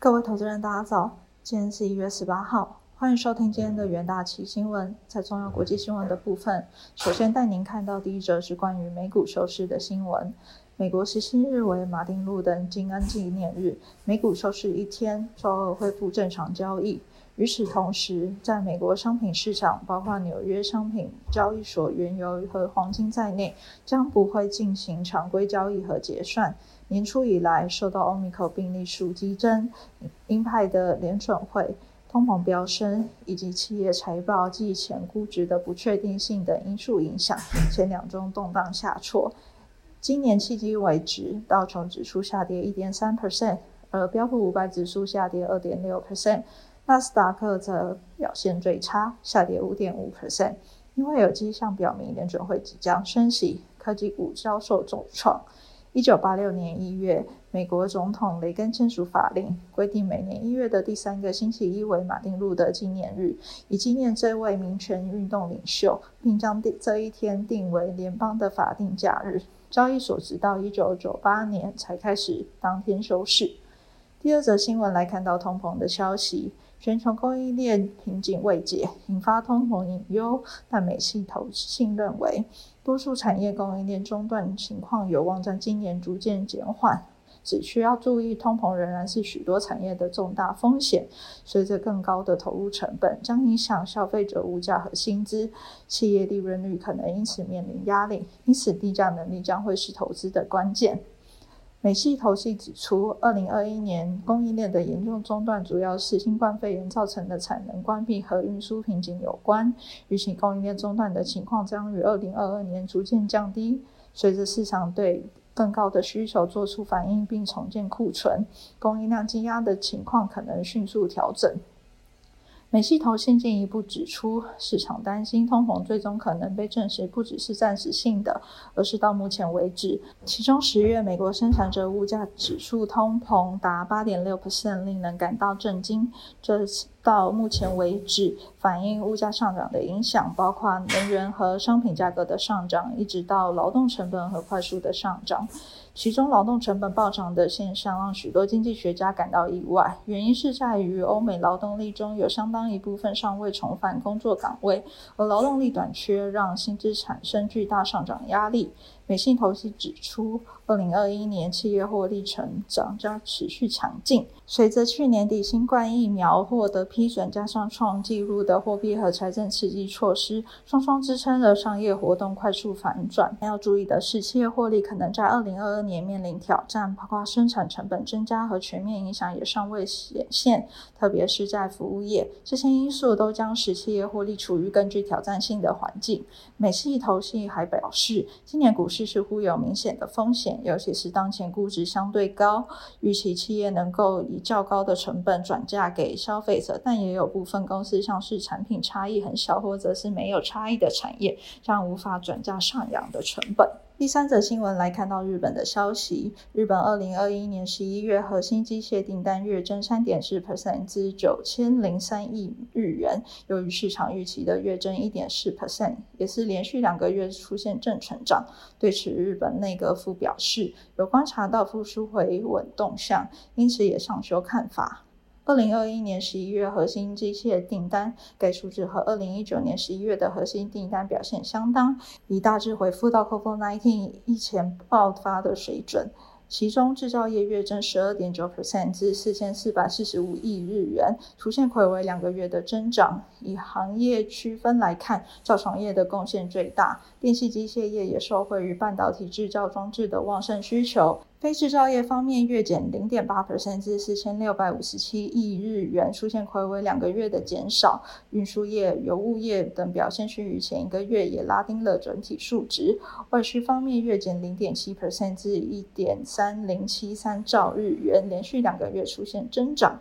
各位投资人，大家早！今天是一月十八号，欢迎收听今天的元大旗新闻。在重要国际新闻的部分，首先带您看到第一则是关于美股收市的新闻。美国十七日为马丁路德金恩纪念日，美股收市一天，周二恢复正常交易。与此同时，在美国商品市场，包括纽约商品交易所原油和黄金在内，将不会进行常规交易和结算。年初以来，受到 Omicron 病例数激增、鹰派的联准会、通膨飙升以及企业财报季前估值的不确定性等因素影响，前两周动荡下挫。今年迄今为止，道琼指数下跌一点三 percent，而标普五百指数下跌二点六 percent，纳斯达克则表现最差，下跌五点五 percent。因为有迹象表明联准会即将升息，科技股遭受重创。一九八六年一月，美国总统雷根签署法令，规定每年一月的第三个星期一为马丁路德纪念日，以纪念这位民权运动领袖，并将这一天定为联邦的法定假日。交易所直到一九九八年才开始当天休市。第二则新闻来看到通膨的消息，全球供应链瓶颈未解，引发通膨隐忧，但美系投信认为。多数产业供应链中断情况有望在今年逐渐减缓，只需要注意通膨仍然是许多产业的重大风险。随着更高的投入成本，将影响消费者物价和薪资，企业利润率可能因此面临压力。因此，低价能力将会是投资的关键。美系投系指出，二零二一年供应链的严重中断，主要是新冠肺炎造成的产能关闭和运输瓶颈有关。预期供应链中断的情况将于二零二二年逐渐降低。随着市场对更高的需求做出反应并重建库存，供应量积压的情况可能迅速调整。美系投信进一步指出，市场担心通膨最终可能被证实不只是暂时性的，而是到目前为止，其中十月美国生产者物价指数通膨达八点六 percent，令人感到震惊。这到目前为止，反映物价上涨的影响，包括能源和商品价格的上涨，一直到劳动成本和快速的上涨。其中，劳动成本暴涨的现象让许多经济学家感到意外。原因是在于欧美劳动力中有相当一部分尚未重返工作岗位，而劳动力短缺让薪资产生巨大上涨压力。美信投资指出，二零二一年企业获利成长将持续强劲。随着去年底新冠疫苗获得批准，加上创纪录的货币和财政刺激措施，双双支撑了商业活动快速反转。要注意的是，企业获利可能在二零二二年面临挑战，包括生产成本增加和全面影响也尚未显现，特别是在服务业。这些因素都将使企业获利处于更具挑战性的环境。美系投信还表示，今年股市。似乎有明显的风险，尤其是当前估值相对高，预期企业能够以较高的成本转嫁给消费者，但也有部分公司，像是产品差异很小或者是没有差异的产业，将无法转嫁上扬的成本。第三则新闻来看到日本的消息，日本二零二一年十一月核心机械订单月增三点四 percent 至九千零三亿日元，优于市场预期的月增一点四 percent，也是连续两个月出现正成长。对此，日本内阁府表示有观察到复苏回稳动向，因此也上修看法。二零二一年十一月核心机械订单，该数字和二零一九年十一月的核心订单表现相当，已大致回复到 COVID-19 疫情爆发的水准。其中，制造业月增十二点九 percent 至四千四百四十五亿日元，出现魁为两个月的增长。以行业区分来看，造船业的贡献最大，电气机械业也受惠于半导体制造装置的旺盛需求。非制造业方面，月减零点八 percent 至四千六百五十七亿日元，出现回为两个月的减少。运输业、油物业等表现趋于前一个月，也拉低了整体数值。外需方面，月减零点七 percent 至一点三零七三兆日元，连续两个月出现增长。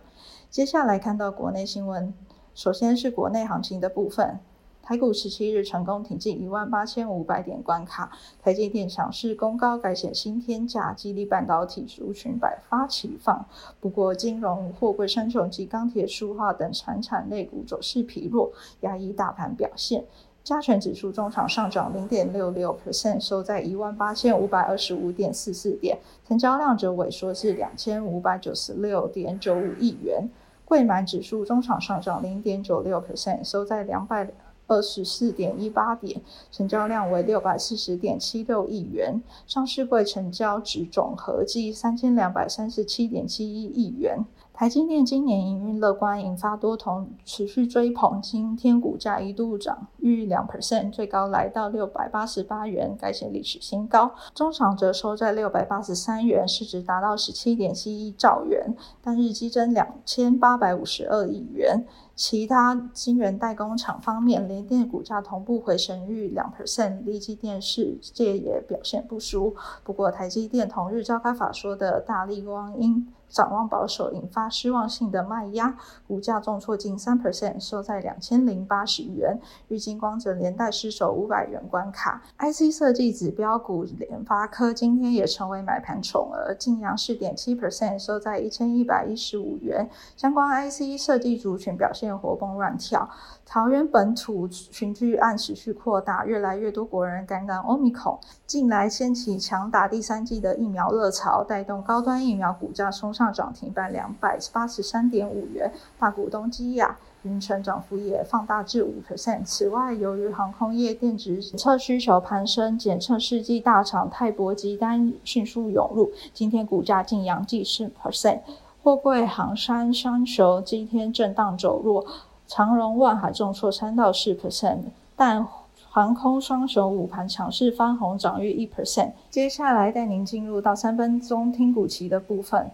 接下来看到国内新闻，首先是国内行情的部分。台股十七日成功挺进一万八千五百点关卡，台积电强势攻高，改写新天价，激励半导体族群百花齐放。不过，金融、货柜三雄及钢铁、塑化等产产类股走势疲弱，压抑大盘表现。加权指数中场上涨零点六六 percent，收在一万八千五百二十五点四四点，成交量则萎缩至两千五百九十六点九五亿元。贵买指数中场上涨零点九六 percent，收在两百二十四点一八点，成交量为六百四十点七六亿元。上市柜成交值总合计三千两百三十七点七一亿元。台积电今年营运乐观，引发多头持续追捧，今天股价一度涨逾两 percent，最高来到六百八十八元，改写历史新高。中场则收在六百八十三元，市值达到十七点七一兆元，单日激增两千八百五十二亿元。其他晶圆代工厂方面，联电股价同步回升逾两 percent，立积电视界也表现不俗。不过，台积电同日召开法说的大力光因展望保守，引发失望性的卖压，股价重挫近三 percent，收在两千零八十元。玉金光则连带失守五百元关卡。IC 设计指标股联发科今天也成为买盘宠儿，净扬四点七 percent，收在一千一百一十五元。相关 IC 设计族群表现活蹦乱跳。桃园本土群聚案持续扩大，越来越多国人感染 Omicron，近来掀起强打第三季的疫苗热潮，带动高端疫苗股价冲上涨停板两百八十三点五元。大股东基亚、云成涨幅也放大至五 percent。此外，由于航空业电子检测需求攀升，检测试剂大厂泰博集单迅速涌入，今天股价竟扬近四 percent。货柜航山商球今天震荡走弱。长荣、万海重挫三到四 percent，但航空双雄午盘强势翻红，涨逾一 percent。接下来带您进入到三分钟听股棋的部分。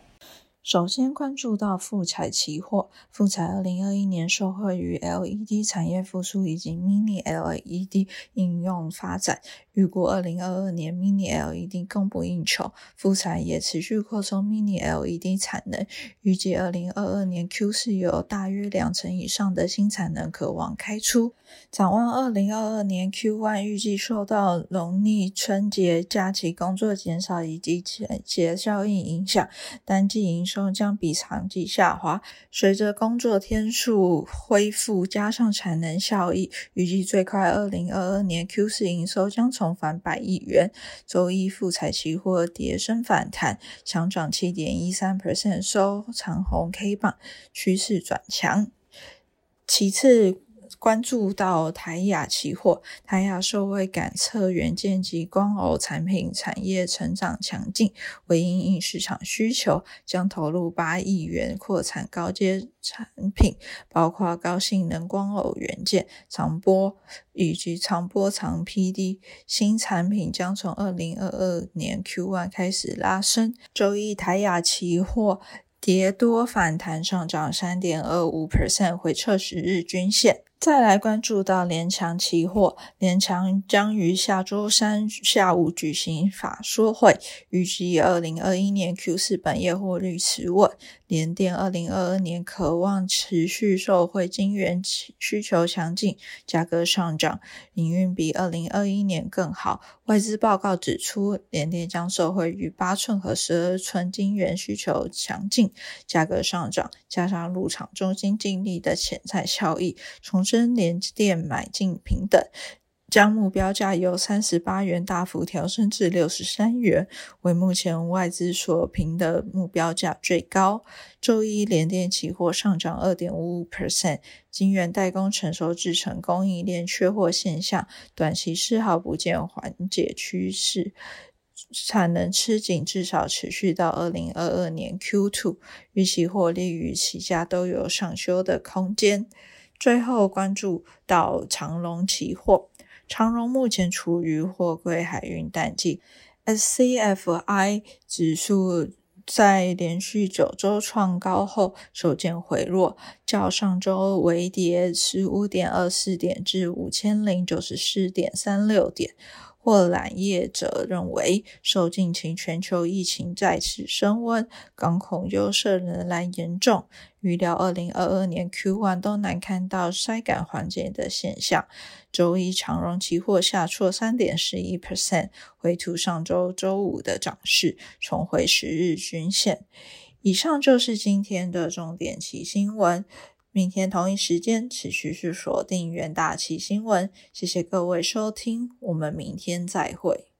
首先关注到富彩期货，富彩二零二一年受惠于 LED 产业复苏以及 Mini LED 应用发展，预估二零二二年 Mini LED 供不应求，富彩也持续扩充 Mini LED 产能，预计二零二二年 Q 四有大约两成以上的新产能可望开出。展望二零二二年 Q one，预计受到农历春节假期工作减少以及节节效应影响，单季营收收将比长期下滑。随着工作天数恢复，加上产能效益，预计最快二零二二年 Q 四营收将重返百亿元。周一富彩期货跌升反弹，强涨七点一三 percent，收长红 K 棒，趋势转强。其次。关注到台亚期货，台亚受惠感测元件及光偶产品产业成长强劲，为因应市场需求，将投入八亿元扩产高阶产品，包括高性能光偶元件、长波以及长波长 PD 新产品将从二零二二年 Q1 开始拉升。周一台亚期货跌多反弹上涨三点二五 percent，回撤十日均线。再来关注到联强期货，联强将于下周三下午举行法说会，预计二零二一年 Q 四本业获利持稳。联电二零二二年渴望持续受惠晶圆需求强劲，价格上涨，营运比二零二一年更好。外资报告指出，联电将受惠于八寸和十二寸晶圆需求强劲，价格上涨，加上入场中心净利的潜在效益，重申联电买进平等。将目标价由三十八元大幅调升至六十三元，为目前外资所评的目标价最高。周一联电期货上涨二点五五 percent，晶圆代工成熟制成供应链缺货现象，短期丝毫不见缓解趋势，产能吃紧至少持续到二零二二年 Q two，预期获利与起价都有上修的空间。最后关注到长隆期货。长荣目前处于货柜海运淡季，SCFI 指数在连续九周创高后首见回落，较上周微跌十五点二四点至五千零九十四点三六点。或揽业者认为，受近期全球疫情再次升温，港口优势仍然严重，预料二零二二年 Q1 都难看到筛感缓解的现象。周一长荣期货下挫三点十一 percent，回吐上周周五的涨势，重回十日均线。以上就是今天的重点期新闻。明天同一时间持续是锁定元大旗新闻。谢谢各位收听，我们明天再会。